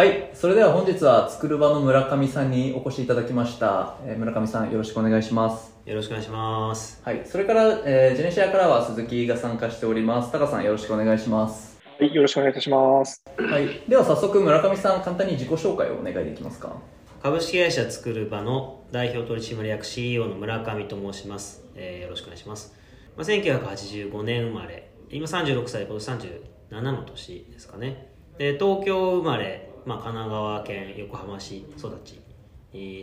はい。それでは本日は作る場の村上さんにお越しいただきました。えー村上さんよろしくお願いします。よろしくお願いします。はい。それから、えージェネシアからは鈴木が参加しております。タカさんよろしくお願いします。はい、よろしくお願いいたします。はい。では早速村上さん簡単に自己紹介をお願いできますか？株式会社作る場の代表取締役 CEO の村上と申します。えーよろしくお願いします。まあ、1985年生まれ、今36歳、今年37の年ですかね。で、東京生まれ、まあ、神奈川県横浜市育ち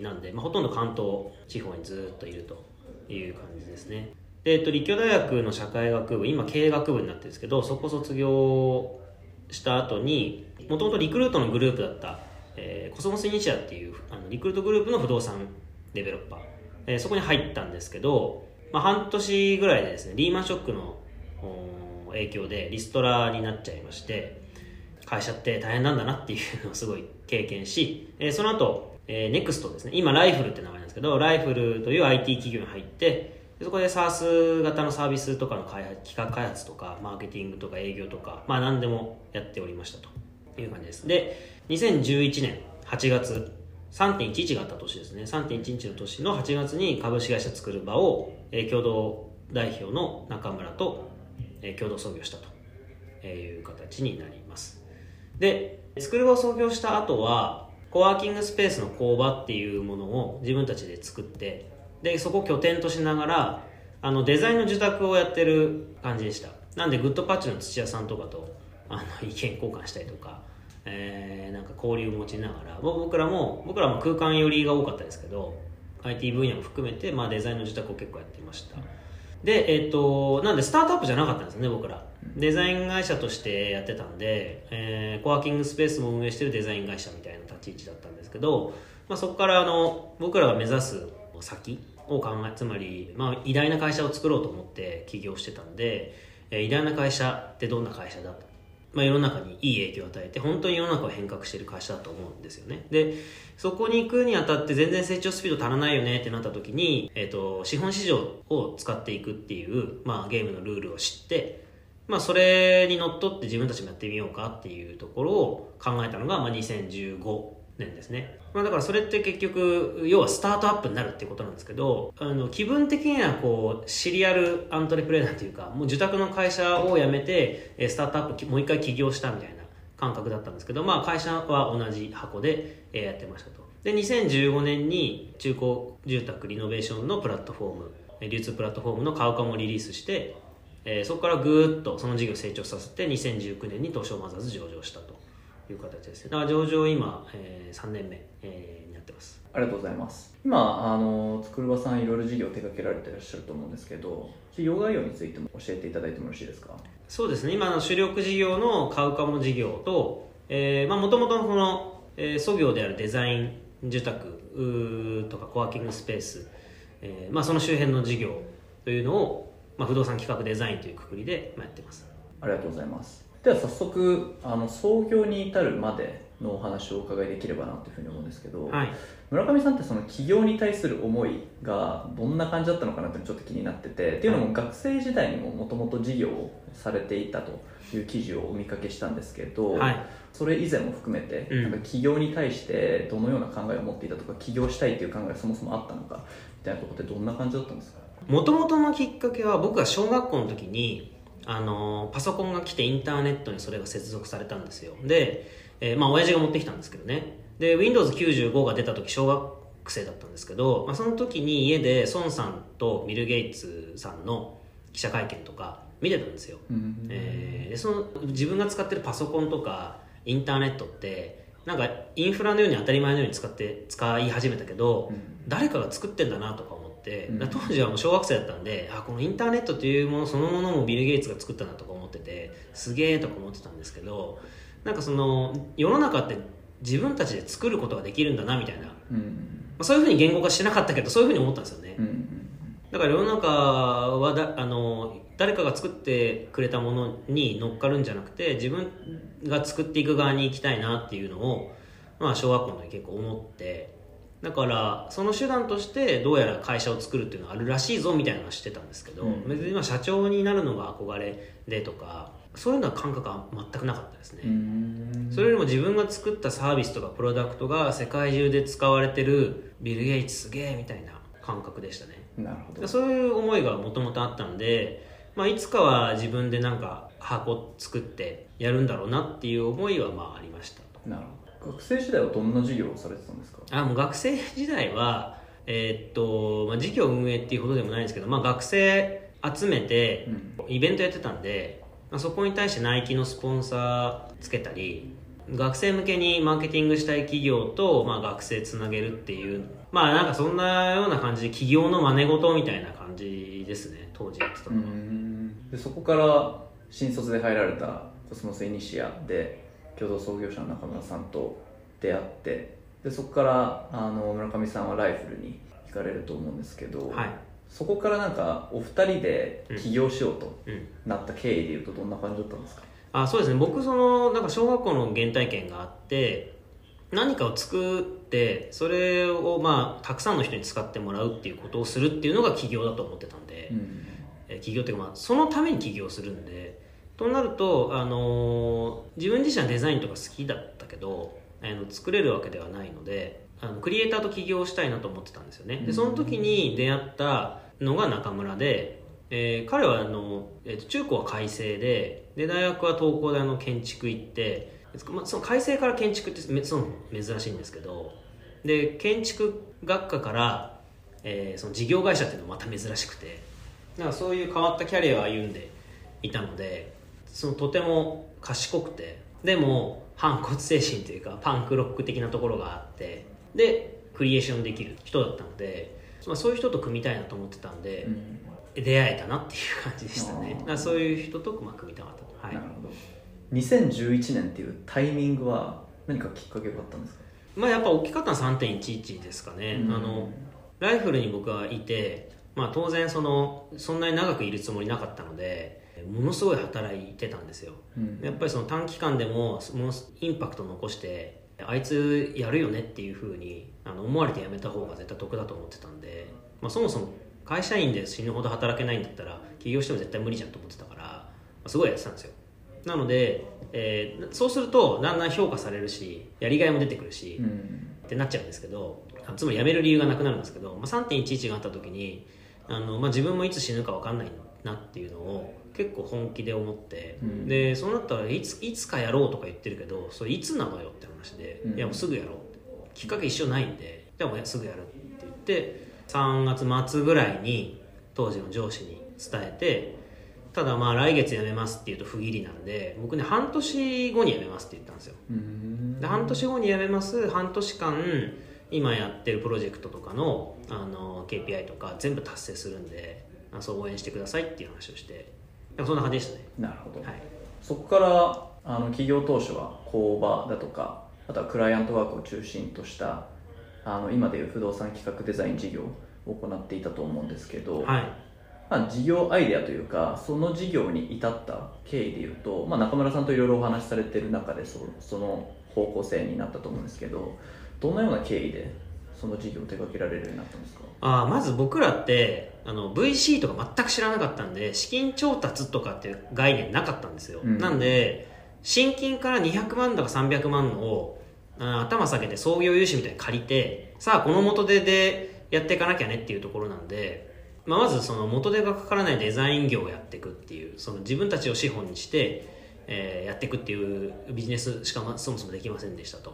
なんで、まあ、ほとんど関東地方にずっといるという感じですね。で、えっと、立教大学の社会学部、今経営学部になってるんですけど、そこ卒業した後に、もともとリクルートのグループだった、えーコスモスイニシアっていうあのリクルートグループの不動産デベロッパー、えーそこに入ったんですけど、まあ、半年ぐらいでですね、リーマンショックの影響でリストラになっちゃいまして、会社って大変なんだなっていうのをすごい経験し、えーその後、えー、ネクストですね、今ライフルって名前なんですけど、ライフルという IT 企業に入って、そこで SaaS 型のサービスとかの開発企画開発とか、マーケティングとか営業とか、まあ何でもやっておりましたという感じです。で、2011年8月、3.11があった年ですね、3.11の年の8月に株式会社作る場を、えー共同代表の中村と、えー共同創業したという形になります。で、作る場を創業した後は、コワーキングスペースの工場っていうものを自分たちで作って、で、そこを拠点としながら、あの、デザインの受託をやってる感じでした。なんで、グッドパッチの土屋さんとかと、あの、意見交換したりとか、えー、なんか交流を持ちながら、僕らも、僕らも空間寄りが多かったですけど、IT 分野も含めて、まあ、デザインの受託を結構やってました。で、えっ、と、なんでスタートアップじゃなかったんですね、僕ら。デザイン会社としてやってたんで、えーコワーキングスペースも運営してるデザイン会社みたいな立ち位置だったんですけど、まあ、そこからあの、僕らが目指す先を考え、つまり、まあ、偉大な会社を作ろうと思って起業してたんで、えー偉大な会社ってどんな会社だまあ、世の中にいい影響を与えて本当に世の中を変革している会社だと思うんですよね。でそこに行くにあたって全然成長スピード足らないよねってなった時に、えー、と資本市場を使っていくっていう、まあ、ゲームのルールを知って、まあ、それにのっとって自分たちもやってみようかっていうところを考えたのが、まあ、2015年ですね、まあ、だからそれって結局要はスタートアップになるってことなんですけどあの気分的にはこうシリアルアントレプレーナーというかもう受託の会社を辞めてスタートアップもう一回起業したみたいな感覚だったんですけど、まあ、会社は同じ箱でやってましたと。で2015年に中古住宅リノベーションのプラットフォーム流通プラットフォームのカウカもリリースしてえーそこからぐーっとその事業成長させて2019年に東証マザーズ上場したという形ですね。だから上場今、え3年目、えーになってますありがとうございます。今、あの、作る場さんいろいろ事業を手掛けられていらっしゃると思うんですけど、事業概要についても教えていただいてもよろしいですか？そうですね今の主力事業のカウカモの事業ともともとこの、えー、創業であるデザイン住宅とかコワーキングスペース、えーまあ、その周辺の事業というのを、まあ、不動産企画デザインというくくりでまあやってますありがとうございます。では早速、あの、創業に至るまでのお話をお伺いできればなというふうに思うんですけど、はい。村上さんってその起業に対する思いがどんな感じだったのかなってちょっと気になっててっていうのも学生時代にももともと事業をされていたという記事をお見かけしたんですけど、はい。それ以前も含めて、うん。なんか起業に対してどのような考えを持っていたとか起業したいという考えがそもそもあったのかみたいなところってどんな感じだったんですか？もともとのきっかけは僕が小学校の時にあのパソコンが来てインターネットにそれが接続されたんですよ。で、えーまあ親父が持ってきたんですけどね。で Windows95 が出た時小学生だったんですけど、まあ、その時に家で孫さんとビル・ゲイツさんの記者会見とか見てたんですよ、えーでその自分が使ってるパソコンとかインターネットってなんかインフラのように当たり前のように使って使い始めたけど、誰かが作ってんだなとか思って、うん。当時はもう小学生だったんであこのインターネットというものそのものもビル・ゲイツが作ったなとか思っててすげえとか思ってたんですけどなんかその世の中って自分たちで作ることができるんだなみたいな、まうん。あ、そういうふうに言語化してなかったけどそういうふうに思ったんですよね、うん。だから世の中はだあの誰かが作ってくれたものに乗っかるんじゃなくて自分が作っていく側に行きたいなっていうのを、まあ、小学校の時結構思ってだからその手段としてどうやら会社を作るっていうのがあるらしいぞみたいなのは知ってたんですけど、うん。別に今社長になるのが憧れでとかそういうのは感覚は全くなかったですね、うん。それよりも自分が作ったサービスとかプロダクトが世界中で使われてるビル・ゲイツすげえみたいな感覚でしたね。なるほど。そういう思いがもともとあったんで、まあ、いつかは自分でなんか箱作ってやるんだろうなっていう思いはまあありました。なるほど学生時代はどんな授業をされてたんですか？あもう学生時代はえーっと、まあ、事業運営っていうほどでもないんですけど、まあ、学生集めてうん。イベントやってたんで、まあ、そこに対してナイキのスポンサーつけたり学生向けにマーケティングしたい企業と、まあ、学生つなげるっていうまあなんかそんなような感じで企業の真似事みたいな感じですね当時やってたうのは、ん。でそこから新卒で入られたコスモスイニシアで共同創業者の中村さんと出会ってでそこからあの村上さんはライフルに行かれると思うんですけど、はい。そこからなんかお二人で起業しようとうん。なった経緯でいうとどんな感じだったんですか？あそうですね。僕そのなんか小学校の原体験があって何かを作ってそれをまあたくさんの人に使ってもらうっていうことをするっていうのが起業だと思ってたんで、うん。えー起業っていうかまあそのために起業するんでとなると、あのー自分自身はデザインとか好きだったけどあの作れるわけではないのであのクリエイターと起業したいなと思ってたんですよね。でその時に出会ったのが中村で、えー彼はあの、えー中高は開成でで大学は東工大の建築行ってまあ、その開成から建築ってめその珍しいんですけどで建築学科から、えーその事業会社っていうのもまた珍しくてだからそういう変わったキャリアを歩んでいたのでそのとても賢くてでも反骨精神というかパンクロック的なところがあってでクリエーションできる人だったので、まあ、そういう人と組みたいなと思ってたんで、うん。出会えたなっていう感じでしたね。そういう人とまあ組みたかったと、はい。なるほど。2011年っていうタイミングは何かきっかけがあったんですか？まあやっぱ大きかったのは3.11ですかね、うん。あのライフルに僕はいて、まあ、当然そのそんなに長くいるつもりなかったのでものすごい働いてたんですよ。うん。やっぱりその短期間でもものインパクト残してあいつやるよねっていうふうにあの思われて辞めた方が絶対得だと思ってたんで、まあ、そもそも会社員で死ぬほど働けないんだったら起業しても絶対無理じゃんと思ってたから、まあ、すごいやってたんですよ。なので、えーそうするとだんだん評価されるしやりがいも出てくるし、うん。ってなっちゃうんですけどあつまり辞める理由がなくなるんですけど、まあ、3.11があった時にあの、まあ、自分もいつ死ぬか分かんないなっていうのを結構本気で思って、うん。でそうなったらいついつかやろうとか言ってるけどそれいつなのよって話で、うん。いやもうすぐやろうって。きっかけ一緒ないんでじゃあもうすぐやるって言って3月末ぐらいに当時の上司に伝えてただまあ来月辞めますって言うと不義理なんで僕ね半年後に辞めますって言ったんですよ。うん。で半年後に辞めます半年間今やってるプロジェクトとかのあの KPI とか全部達成するんであそう応援してくださいっていう話をしてなんかそんな感じでしたね。なるほど、はい。そこからあの企業当初は工場だとかあとはクライアントワークを中心としたあの今でいう不動産企画デザイン事業を行っていたと思うんですけど、はい。まあ、事業アイデアというかその事業に至った経緯でいうと、まあ、中村さんといろいろお話しされてる中でそその方向性になったと思うんですけどどんなような経緯でその事業を手掛けられるようになったんですか？あーまず僕らってあの VC とか全く知らなかったんで資金調達とかっていう概念なかったんですよ、うん。なんで新金から200万とか300万を頭下げて創業融資みたいに借りてさあこの元手でやっていかなきゃねっていうところなんで、まあ、まずその元手がかからないデザイン業をやっていくっていうその自分たちを資本にして、えーやっていくっていうビジネスしかまそもそもできませんでしたと。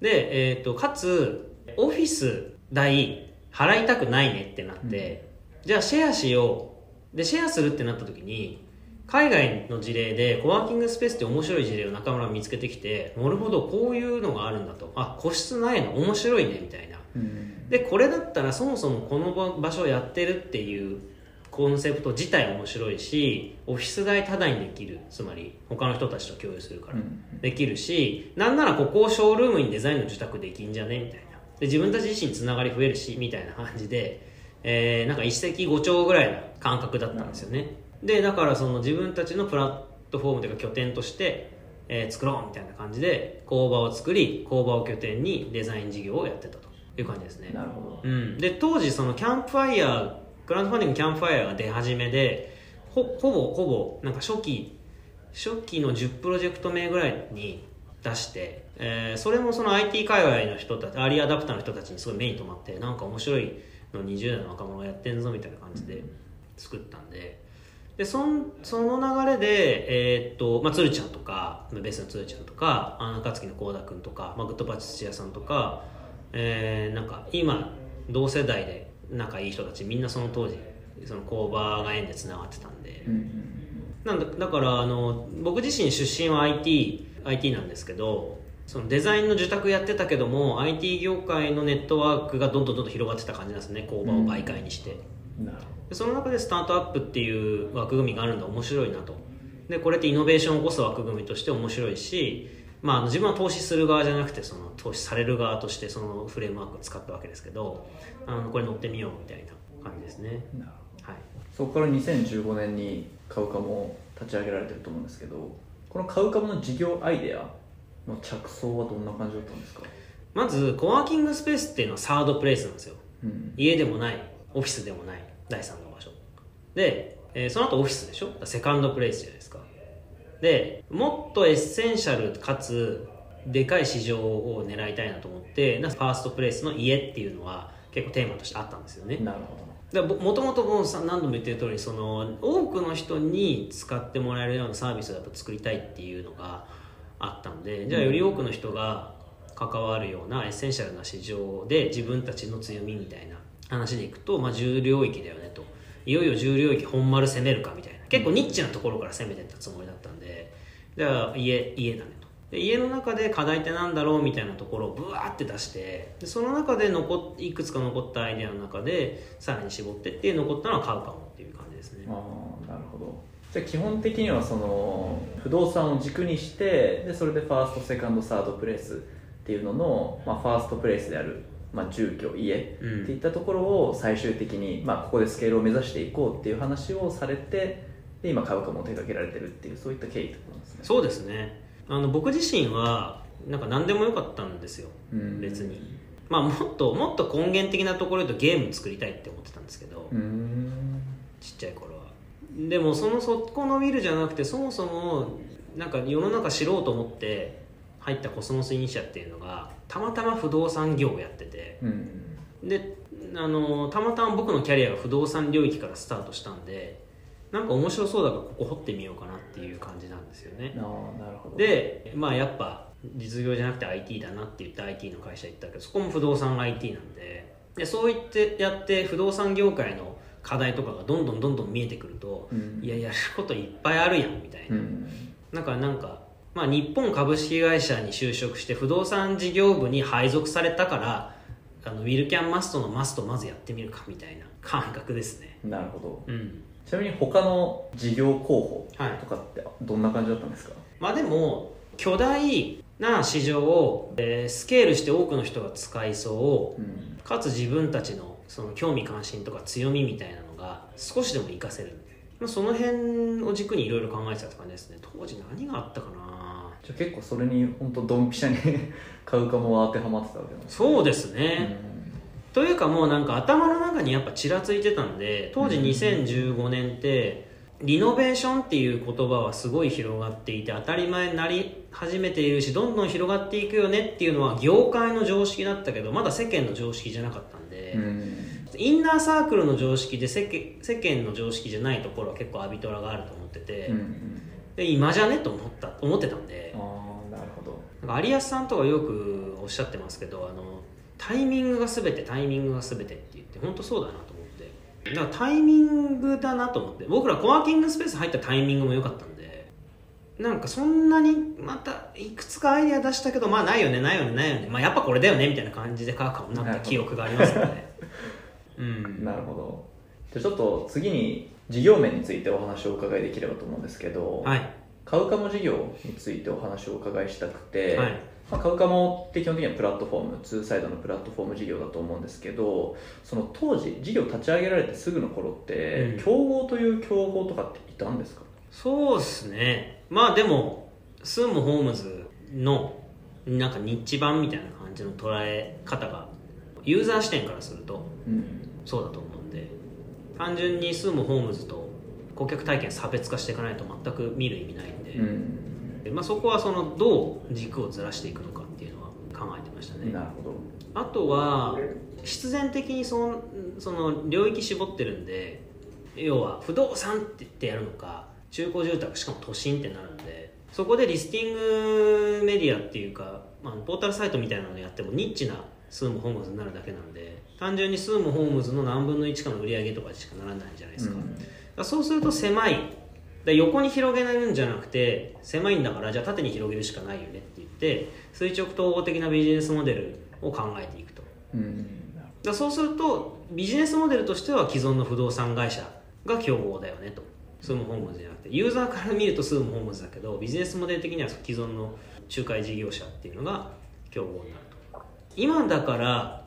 で、えー、とかつオフィス代払いたくないねってなって、じゃあシェアしよう。でシェアするってなった時に海外の事例でコワーキングスペースって面白い事例を中村が見つけてきてなるほどこういうのがあるんだと。あ個室ないの？面白いねみたいな。うん。でこれだったらそもそもこの場所をやってるっていうコンセプト自体面白いしオフィス代タダにできる。つまり他の人たちと共有するから、うん。できるしなんならここをショールームにデザインの受託できんじゃね？みたいなで自分たち自身つながり増えるしみたいな感じで、えーなんか一石五鳥ぐらいな感覚だったんですよね。でだからその自分たちのプラットフォームというか拠点として、えー作ろうみたいな感じで工場を作り工場を拠点にデザイン事業をやってたという感じですね。なるほど。うん、で当時そのキャンプファイヤークラウドファンディングキャンプファイヤーが出始めでほほぼほぼなんか初期初期の10プロジェクト名ぐらいに出して、えーそれもその IT 界隈の人たちアーリーアダプターの人たちにすごい目に留まってなんか面白いの20代の若者がやってんぞみたいな感じで作ったんででそんその流れで、えーっとまあ、鶴ちゃんとかベースの鶴ちゃんとかあ中月の幸田君とか、まあ、 Goodpatch 土屋さんとか、えーなんか今同世代で仲いい人たちみんなその当時その工場が縁でつながってたんで、うんなんだだからあの僕自身出身は IT, IT なんですけどそのデザインの受託やってたけども IT 業界のネットワークがどんどんどんどん広がってた感じなんですね。工場を媒介にして、うん。その中でスタートアップっていう枠組みがあるんだ面白いなと。でこれってイノベーションを起こす枠組みとして面白いし、まああの、自分は投資する側じゃなくてその投資される側としてそのフレームワークを使ったわけですけどあのこれ乗ってみようみたいな感じですね。はい。そこから2015年にカウカモを立ち上げられてると思うんですけどこのカウカモの事業アイデアの着想はどんな感じだったんですか、まずコワーキングスペースっていうのはサードプレイスなんですよ。うん。家でもない。オフィスでもない。第三の場所。で、えーその後オフィスでしょ？セカンドプレイスじゃないですか。でもっとエッセンシャルかつでかい市場を狙いたいなと思ってファーストプレイスの家っていうのは結構テーマとしてあったんですよね。なるほだからもともともさ何度も言ってる通りその多くの人に使ってもらえるようなサービスをやっぱ作りたいっていうのがあったんでじゃあより多くの人が関わるようなエッセンシャルな市場で自分たちの強みみたいな話でいくと、まあ、住領域だよねと。いよいよ重領域本丸攻めるかみたいな。結構ニッチなところから攻めてったつもりだったんでじゃあ家家だね。で家の中で課題ってなんだろうみたいなところをブワーって出してでその中で残っいくつか残ったアイデアの中でさらに絞ってって残ったのは買うかもっていう感じですね。どああなるほど。じゃあ基本的にはその不動産を軸にしてでそれでファーストセカンドサードプレイスっていうのの、まあ、ファーストプレイスである、まあ、住居家ってうんいったところを最終的に、まあ、ここでスケールを目指していこうっていう話をされてで今株価も手掛けられてるっていうそういった経緯ってことなんですね。そうですねあの僕自身はなんか何でもよかったんですよ。うん。別に。まあもっともっと根源的なところでゲーム作りたいって思ってたんですけど、うん。ちっちゃい頃は。でもそのそこのウィルじゃなくてそもそもなんか世の中知ろうと思って入ったコスモスイニシアっていうのがたまたま不動産業をやってて。うん。であのたまたま僕のキャリアが不動産領域からスタートしたんでなんか面白そうだからここ掘ってみようかなっていう感じなんですよね。ああなるほど。でまあやっぱ実業じゃなくて IT だなって言って IT の会社行ったけ。どそこも不動産 IT なんで。でそう言ってやって不動産業界の課題とかがどんどんどんどん見えてくると、うん。いややることいっぱいあるやんみたいな、うん。なんかなんか、まあ、日本株式会社に就職して不動産事業部に配属されたからあのウィルキャンマストのマストまずやってみるかみたいな感覚ですね。なるほど。うんちなみに他の事業候補はいとかってどんな感じだったんですか、まあでも巨大な市場を、えースケールして多くの人が使いそう。うん。かつ自分たちのその興味関心とか強みみたいなのが少しでも活かせる。まあその辺を軸にいろいろ考えてたって感じですね。当時何があったかな？じゃあ結構それに本当ドンピシャに 買うかも当てはまってたわけなんですそうですね、ねというかもうなんか頭の中にやっぱちらついてたんで当時うん2015年ってリノベーションっていう言葉はすごい広がっていて当たり前になり始めているしどんどん広がっていくよねっていうのは業界の常識だったけどまだ世間の常識じゃなかったんで、うん。インナーサークルの常識で世間世間の常識じゃないところは結構アビトラがあると思ってて、うんうん。で今じゃねと思った思ってたんでああなるほど。なんか有安さんとかよくおっしゃってますけどあのタイミングが全てタイミングが全てって言って本当そうだなと思って。だからタイミングだなと思って。僕らコワーキングスペース入ったタイミングも良かったんで。なんかそんなにまたいくつかアイデア出したけどまあないよねないよねないよね。まあやっぱこれだよねみたいな感じで書くかもなった 記憶がありますよね。うん。なるほど。じゃあちょっと次に事業面についてお話をお伺いできればと思うんですけど、はい。カウカモ事業についてお話をお伺いしたくて、はいまあ、カウカモって基本的にはプラットフォームツーサイドのプラットフォーム事業だと思うんですけどその当時事業立ち上げられてすぐの頃って、うん。競合という競合とかっていたんですか？そうですね。まあでもスームホームズのなんかニッチ版みたいな感じの捉え方がユーザー視点からするとうん。そうだと思うんで単純にスームホームズと顧客体験差別化していかないと全く見る意味ないんでうんまあ、そこはそのどう軸をずらしていくのかっていうのは考えてましたね。なるほど。あとは必然的にそのその領域絞ってるんで要は不動産って言ってやるのか中古住宅しかも都心ってなるんでそこでリスティングメディアっていうか、まあ、ポータルサイトみたいなのやってもニッチなスームホームズになるだけなんで単純にスームホームズの何分の1かの売り上げとかしかならないじゃないですか,、だからそうすると狭いだ横に広げるんじゃなくて狭いんだからじゃあ縦に広げるしかないよねって言って垂直統合的なビジネスモデルを考えていくと。うん。だそうするとビジネスモデルとしては既存の不動産会社が競合だよねと。スームホームズじゃなくて。ユーザーから見るとスームホームズだけどビジネスモデル的には既存の仲介事業者っていうのが競合になると。今だから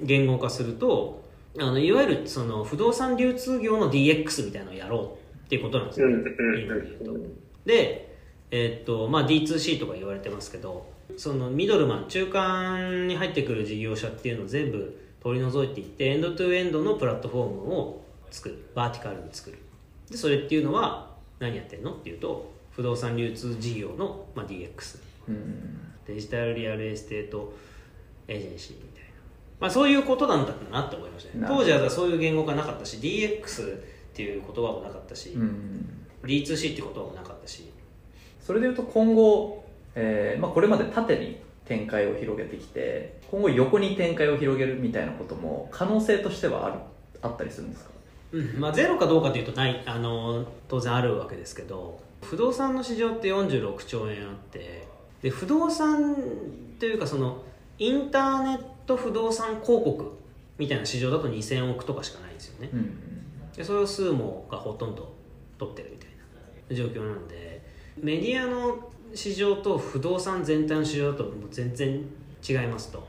言語化するとあのいわゆるその不動産流通業の DX みたいなのをやろうっていうことなんですよ、うんいいので言うと。で、えーっとまあ、D2C とか言われてますけどそのミドルマン中間に入ってくる事業者っていうのを全部取り除いていってエンドトゥエンドのプラットフォームを作る。バーティカルに作る。でそれっていうのは何やってんの？っていうと不動産流通事業の、まあ、DX うん。デジタルリアルエステートエージェンシーみたいな、まあ、そういうことなんだなって思いましたね。当時はそういう言語がなかったし DX っていう言葉もなかったし、うん。D2C っていう言葉もなかったし。それでいうと今後、えーまあ、これまで縦に展開を広げてきて今後横に展開を広げるみたいなことも可能性としてはあるあったりするんですか？うん。まあ、ゼロかどうかというとないあの当然あるわけですけど不動産の市場って46兆円あってで不動産というかそのインターネット不動産広告みたいな市場だと2000億とかしかないんですよね。うんでそれをスーモがほとんど取ってるみたいな状況なんでメディアの市場と不動産全体の市場だともう全然違いますと。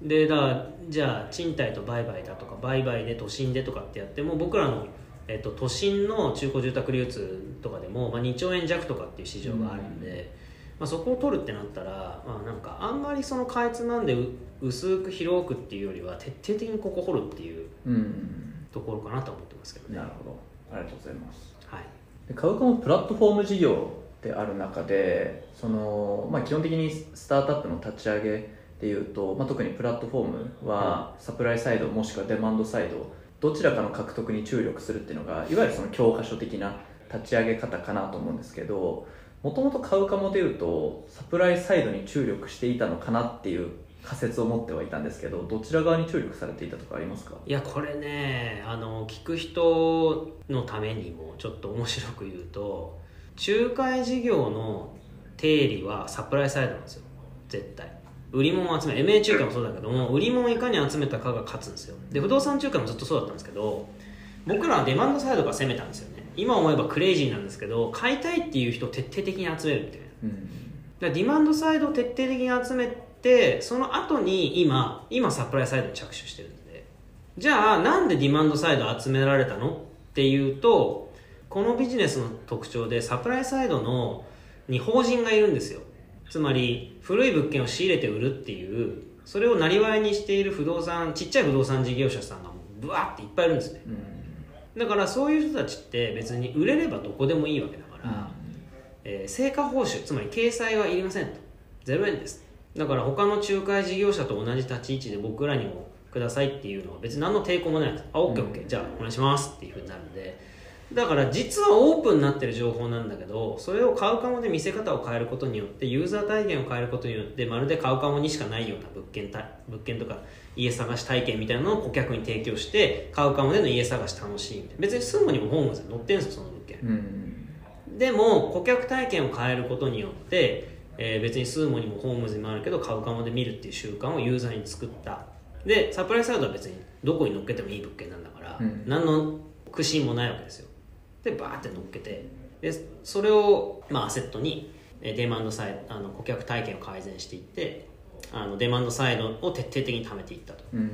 でだからじゃあ賃貸と売買だとか売買で都心でとかってやっても僕らの、えっと、都心の中古住宅流通とかでも、まあ、2兆円弱とかっていう市場があるんで、まあ、そこを取るってなったら、まあ、なんかあんまりそのかいつまんでう薄く広くっていうよりは徹底的にここ掘るっていうところかなと思ってますけどね。なるほど。ありがとうございます。はい。でカウカもプラットフォーム事業である中でその、まあ、基本的にスタートアップの立ち上げでいうと、まあ、特にプラットフォームはサプライサイドもしくはデマンドサイドどちらかの獲得に注力するっていうのがいわゆるその教科書的な立ち上げ方かなと思うんですけどもともと買うかもでいうとサプライサイドに注力していたのかなっていう仮説を持ってはいたんですけどどちら側に注力されていたとかありますか？いやこれねあの聞く人のためにもちょっと面白く言うと仲介事業の定理はサプライサイドなんですよ。絶対。売り物を集め MA 仲介もそうだけども売り物をいかに集めたかが勝つんですよ。で不動産仲介もずっとそうだったんですけど僕らはデマンドサイドが攻めたんですよね。今思えばクレイジーなんですけど買いたいっていう人を徹底的に集めるみたいな。うん。だからディマンドサイドを徹底的に集めてその後に今今サプライサイドに着手してるんで。じゃあなんでディマンドサイド集められたのっていうとこのビジネスの特徴でサプライサイドのに法人がいるんですよ。つまり古い物件を仕入れて売るっていうそれをなりわいにしている不動産ちっちゃい不動産事業者さんがもうブワーっていっぱいいるんですね。うん。だからそういう人たちって別に売れればどこでもいいわけだから、えー成果報酬つまり掲載はいりませんと。0円ですだから他の仲介事業者と同じ立ち位置で僕らにもくださいっていうのは別に何の抵抗もないです。あ OKOK、じゃあお願いしますっていうふうになるんで。だから実はオープンになってる情報なんだけどそれを買うかもで見せ方を変えることによってユーザー体験を変えることによってまるで買うかもにしかないような物件た物件とか家探し体験みたいなのを顧客に提供して買うかもでの家探し楽しいみたいな。別にスーモにもホームズに載ってるんですよその物件。うん。でも顧客体験を変えることによって、えー別にスーモにもホームズにもあるけど買うかもで見るっていう習慣をユーザーに作った。でサプライサイドは別にどこに乗っけてもいい物件なんだから、うん。何の苦心もないわけですよ。でバーって乗っけて。でそれを、まあ、アセットにえーデマンドサイドあの顧客体験を改善していってあのデマンドサイドを徹底的に貯めていったと。うん。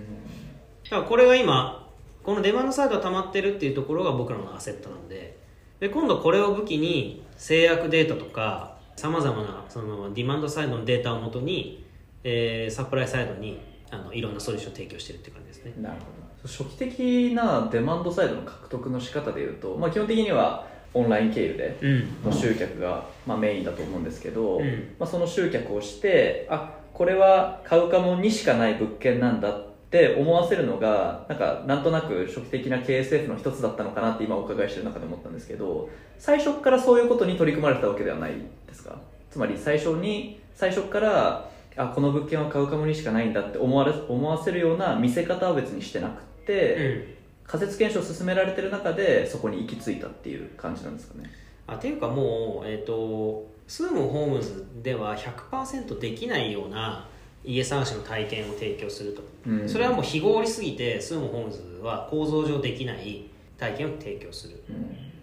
だからこれが今このデマンドサイドが溜まってるっていうところが僕らのアセットなんでで今度これを武器に制約データとかさまざまなそのディマンドサイドのデータをもとに、えーサプライサイドにあのいろんなソリューションを提供してるっていう感じですね。なるほど。初期的なデマンドサイドの獲得の仕方でいうと、まあ、基本的にはオンライン経由でうん。の集客が、まあ、メインだと思うんですけど、うん。まあ、その集客をしてあこれは買うかもにしかない物件なんだって思わせるのがなんかなんとなく初期的な KSF の一つだったのかなって今お伺いしてる中で思ったんですけど最初からそういうことに取り組まれてたわけではないですか？つまり最初に最初からあこの物件は買うかもにしかないんだって思われ思わせるような見せ方は別にしてなくて、うん。仮説検証を進められてる中でそこに行き着いたっていう感じなんですかね？あっていうかもう、えっとスームホームズでは100%できないような家探しの体験を提供すると、うん。それはもう非合理すぎてスームホームズは構造上できない体験を提供する。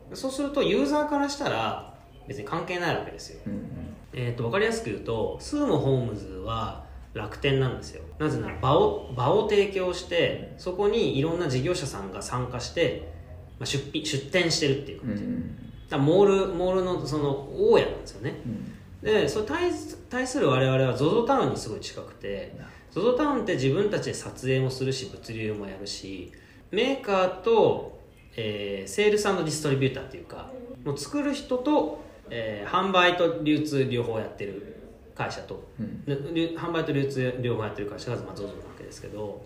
うん。そうするとユーザーからしたら別に関係ないわけですよ、うんえー、と分かりやすく言うとスームホームズは楽天なんですよ。なぜなら場を場を提供してそこにいろんな事業者さんが参加して、まあ、出品出店してるっていうう感じ、ん。だモールモールのその大家なんですよね。うんでそれ対対する我々は ZOZO タウンにすごい近くて ZOZO タウンって自分たちで撮影もするし物流もやるしメーカーと、えーセールスディストリビューターっていうかもう作る人と、えー販売と流通両方やってる会社とうん。販売と流通両方やってる会社が、まあ、ZOZO なわけですけど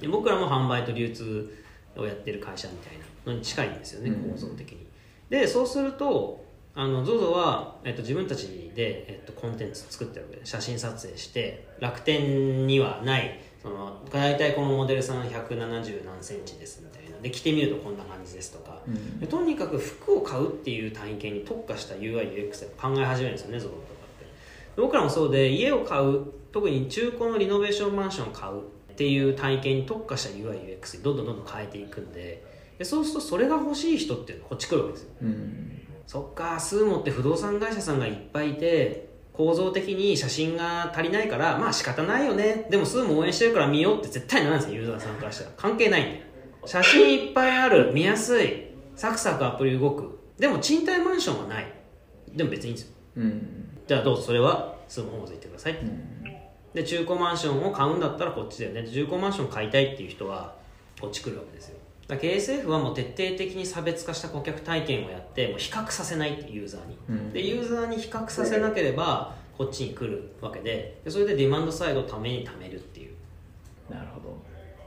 で僕らも販売と流通をやってる会社みたいなのに近いんですよねうん。構造的に。でそうするとあの ZOZO は、えっと、自分たちで、えっと、コンテンツ作ってるわけで写真撮影して楽天にはないその大体このモデルさん170何センチですみたいな。で着てみるとこんな感じですとか、うん。でとにかく服を買うっていう体験に特化した UIUX で考え始めるんですよね ZOZO とかって。で僕らもそうで家を買う特に中古のリノベーションマンションを買うっていう体験に特化した UIUX にどんどんどんどん変えていくんで。でそうするとそれが欲しい人っていうのがこっち来るわけですよ。うんそっかスーモって不動産会社さんがいっぱいいて構造的に写真が足りないからまあ仕方ないよね。でもスーモ応援してるから見ようって絶対ならないんですよユーザーさんからしたら。関係ないんだよ。写真いっぱいある。見やすい。サクサクアプリ動く。でも賃貸マンションはない。でも別にいいんですよ。うん。じゃあどう？ぞそれはスーモホームズ行ってください。うん。で中古マンションを買うんだったらこっちだよね。中古マンション買いたいっていう人はこっち来るわけですよだ KSF はもう徹底的に差別化した顧客体験をやってもう比較させないってユーザーに。うん。でユーザーに比較させなければこっちに来るわけででそれでディマンドサイドをために貯めるっていう。なるほど。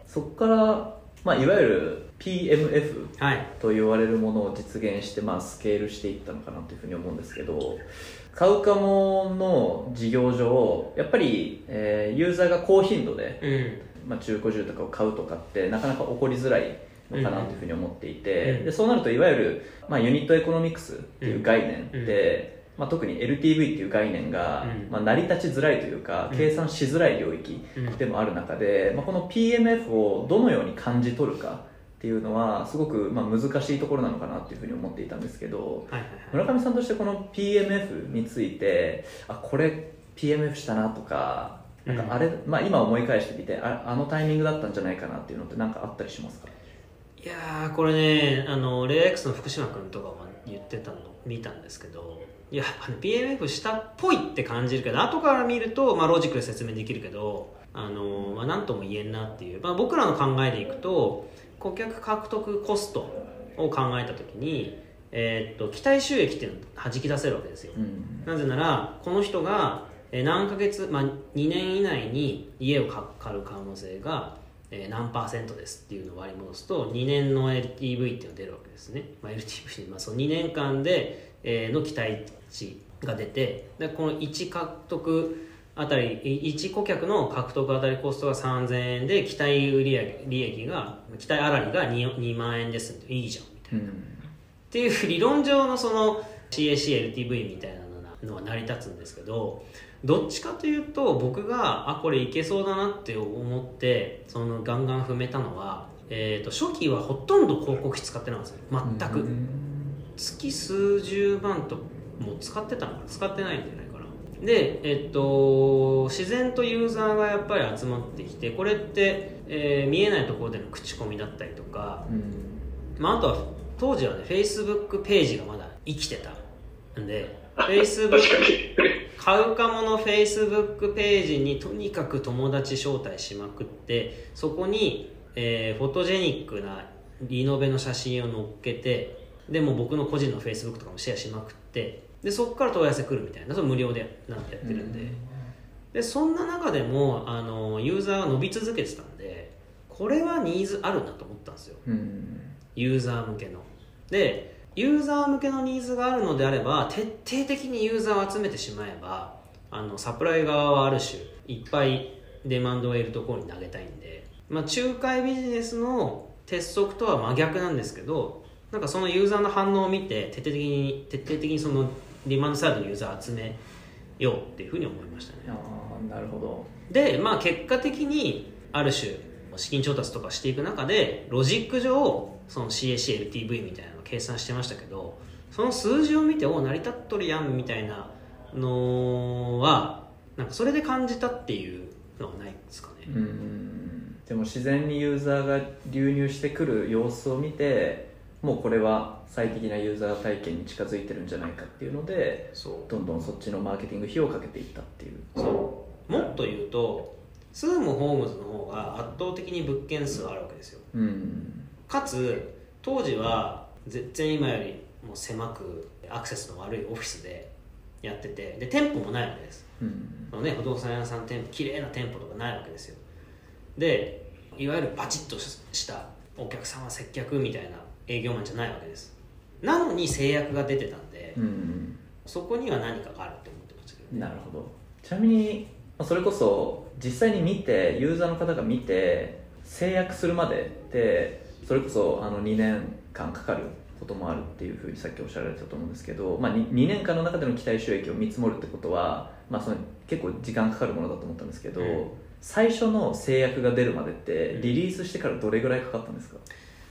そこから、まあ、いわゆる PMF はい。と言われるものを実現して、まあ、スケールしていったのかなというふうに思うんですけどカウカモの事業上やっぱり、えーユーザーが高頻度で、うん。まあ、中古住宅を買うとかってなかなか起こりづらいのかなというふうに思っていて、うんでそうなるといわゆる、まあ、ユニットエコノミクスっていう概念って、まあ、特に LTV っていう概念が、うん。まあ、成り立ちづらいというか、うん。計算しづらい領域うんでもある中で、まあ、この PMF をどのように感じ取るかっていうのはすごくまあ難しいところなのかなっていうふうに思っていたんですけど村上さんとしてこの PMF についてあこれ PMF したなとかなんかあれ、まあ、今思い返してみてああのタイミングだったんじゃないかなっていうのって何かあったりしますか？いやーこれねあのレイ X の福島君とかも言ってたの見たんですけどいやあの PMF したっぽいって感じるけど後から見ると、まあ、ロジックで説明できるけどあの、まあ、何とも言えんなっていう、まあ、僕らの考えでいくと顧客獲得コストを考えた時に、えーっと期待収益っていうのを弾き出せるわけですよ。うん。なぜならこの人がえー何ヶ月、まあ、2年以内に家を買う可能性がえー何パーセントですっていうのを割り戻すと2年の LTV っていうのが出るわけですね、まあ、LTV、まあ、その2年間で、えーの期待値が出てでこの1獲得あたり1顧客の獲得あたりコストが3000円で期待売上利益が期待粗利が 2, 2万円ですって。いいじゃんみたいな。うん。っていう理論上のその CACLTV みたいなのは成り立つんですけどどっちかというと僕があこれいけそうだなって思ってそのガンガン踏めたのは、えー、と初期はほとんど広告費使ってなかったんですよ。全く、うん月数十万ともう使ってたのかな。使ってないんじゃないかな。でえっと自然とユーザーがやっぱり集まってきてこれって、えー見えないところでの口コミだったりとかうん。まあ、あとは当時はね Facebook ページがまだ生きてたんで Facebook 確かに。買うかもの Facebook ページにとにかく友達招待しまくってそこに、えーフォトジェニックなリノベの写真を載っけてでもう僕の個人のフェイスブックとかもシェアしまくってでそこから問い合わせ来るみたいなそれ無料でなんてやってるんで,、でそんな中でもあのユーザーが伸び続けてたんでこれはニーズあるなと思ったんですよ。うん。ユーザー向けの。でユーザー向けのニーズがあるのであれば徹底的にユーザーを集めてしまえばあのサプライ側はある種いっぱいデマンドを得るところに投げたいんで、まあ、仲介ビジネスの鉄則とは真逆なんですけどなんかそのユーザーの反応を見て徹底的に徹底的にそのデマンドサイドのユーザーを集めようっていうふうに思いましたね。ああなるほど。でまあ結果的にある種資金調達とかしていく中でロジック上その CACLTV みたいな計算してましたけどその数字を見てお成り立っとるやんみたいなのはなんかそれで感じたっていうのはないですかね、うんでも自然にユーザーが流入してくる様子を見てもうこれは最適なユーザー体験に近づいてるんじゃないかっていうのでそう。どんどんそっちのマーケティング費用をかけていったっていう。そう。もっと言うとスームホームズの方が圧倒的に物件数あるわけですよ。うん。かつ当時は全然今よりも狭くアクセスの悪いオフィスでやっててで店舗もないわけです。うん。そのね、不動産屋さん店舗綺麗な店舗とかないわけですよ。でいわゆるバチッとしたお客様接客みたいな営業マンじゃないわけです。なのに制約が出てたんで、うん。そこには何かがあるって思ってましたけどね。なるほど。ちなみにまあそれこそ実際に見てユーザーの方が見て制約するまでってそれこそあの2年間かかることもあるっていうふうにさっきおっしゃられてたと思うんですけど、まあ、2, 2年間の中での期待収益を見積もるってことは、まあ、その結構時間かかるものだと思ったんですけど、うん最初の制約が出るまでってリリースしてからどれぐらいかかったんですか？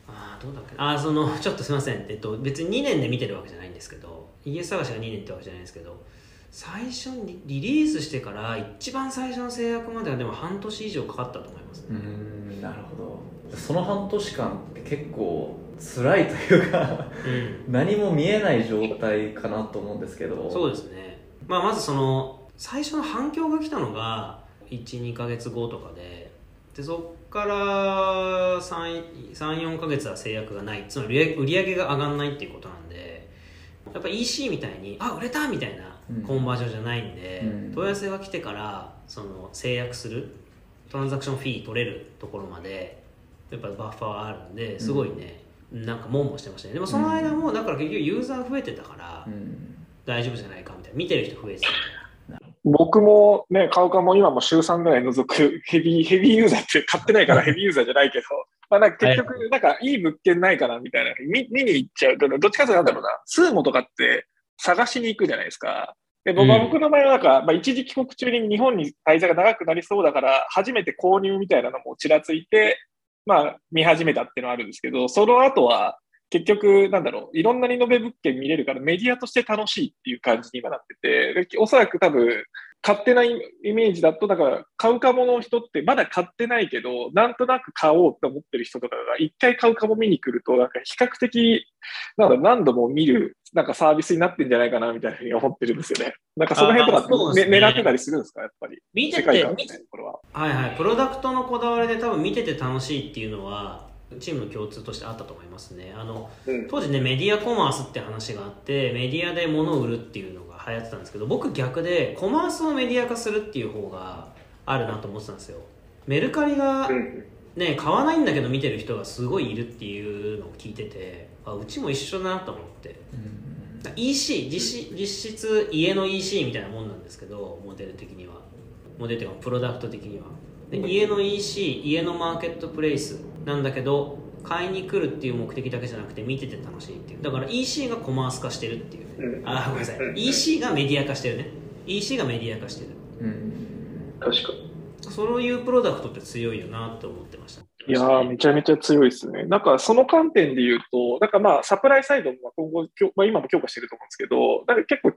ああどうだっけああその ちょっとすいません、えっと、別に2年で見てるわけじゃないんですけど家探しが2年ってわけじゃないんですけど最初にリリースしてから一番最初の制約まではでも半年以上かかったと思いますね。うんなるほどその半年間って結構辛いというかうん。何も見えない状態かなと思うんですけど。そうですね、まあ、まずその最初の反響が来たのが12か月後とかででそっから34か月は制約がない。つまり売り上げが上がらないっていうことなんでやっぱ EC みたいにあ売れたみたいなうん。コンバージョンじゃないんで、うん。問い合わせが来てからその制約するトランザクションフィー取れるところまでやっぱバッファーはあるんですごいね、なんか悶々してましたね。でもその間もだから結局ユーザー増えてたから、うん。大丈夫じゃないかみたいな。見てる人増えてた。僕もね、買うかも今も週3ぐらい除くヘビー、ヘビーユーザーって買ってないから ヘビーユーザーじゃないけど、まあなんか結局、なんかいい物件ないかなみたいな、見見に行っちゃう。と、どっちかというとなんだろうな、スーモとかって探しに行くじゃないですか。で、僕はうん。僕の場合はなんか、まあ一時帰国中に日本に滞在が長くなりそうだから、初めて購入みたいなのもちらついて、まあ見始めたっていうのはあるんですけど、その後は、結局、なんだろう、いろんなリノベ物件見れるからメディアとして楽しいっていう感じに今なってて、おそらく多分、勝手なイメージだと、だから買うかもの人ってまだ買ってないけど、なんとなく買おうって思ってる人とかが一回買うかも見に来ると、なんか比較的、なんだ何度も見る、なんかサービスになってんじゃないかなみたいなふうに思ってるんですよね。なんかその辺とか、ねね、狙ってたりするんですか、やっぱり。見ててね、これは。はいはいプロダクトのこだわりで多分見てて楽しいっていうのはチームの共通としてあったと思いますねあのうん。当時ねメディアコマースって話があってメディアで物を売るっていうのが流行ってたんですけど僕逆でコマースをメディア化するっていう方があるなと思ってたんですよ。メルカリがうんね買わないんだけど見てる人がすごいいるっていうのを聞いててあうちも一緒だなと思って。EC 実し実質家の EC みたいなもんなんですけどモデル的には。モデルというかプロダクト的には。で家の EC 家のマーケットプレイスなんだけど買いに来るっていう目的だけじゃなくて見てて楽しいっていう。だから EC がコマース化してるっていう、うん。あごめんなさい。EC がメディア化してるね。EC がメディア化してる。うん確かに。そういうプロダクトって強いよなって思ってました。いやー、めちゃめちゃ強いですね。なんかその観点で言うと、なんかまあサプライサイドも今後、まあ、今も強化してると思うんですけど、なんか結構、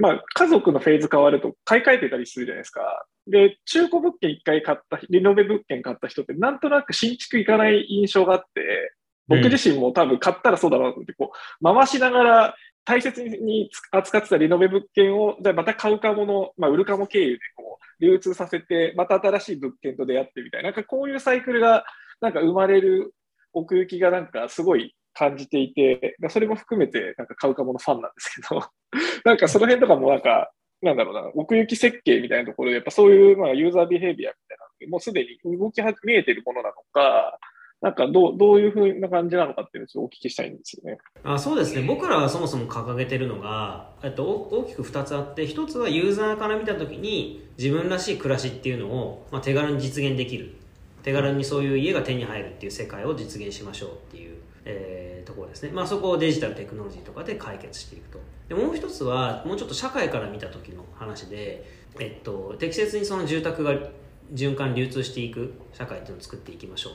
まあ家族のフェーズ変わると買い替えてたりするじゃないですか。で、中古物件一回買った、リノベ物件買った人ってなんとなく新築行かない印象があって、僕自身も多分買ったらそうだなと思って、こう、回しながら大切に扱ってたリノベ物件を、じゃまた買うかもの、まあ売るかも経由でこう、流通させて、また新しい物件と出会ってみたいな、なんかこういうサイクルがなんか生まれる奥行きがなんかすごい感じていて、それも含めてなんか買うかものファンなんですけど、なんかその辺とかもなんか、なんだろうな、奥行き設計みたいなところで、やっぱそういうまあユーザービヘイビアみたいな、もうすでに動きは見えてるものなのか、なんかどうどういうふうな感じなのかっていうのをちょっとお聞きしたいんですよね。あそうですね僕らはそもそも掲げてるのが、えっと、大きく2つあって1つはユーザーから見た時に自分らしい暮らしっていうのを、まあ、手軽に実現できる手軽にそういう家が手に入るっていう世界を実現しましょうっていう、えー、ところですね、まあ、そこをデジタルテクノロジーとかで解決していくと。でもう一つはもうちょっと社会から見た時の話で、えっと、適切にその住宅が循環流通していく社会っていうのを作っていきましょう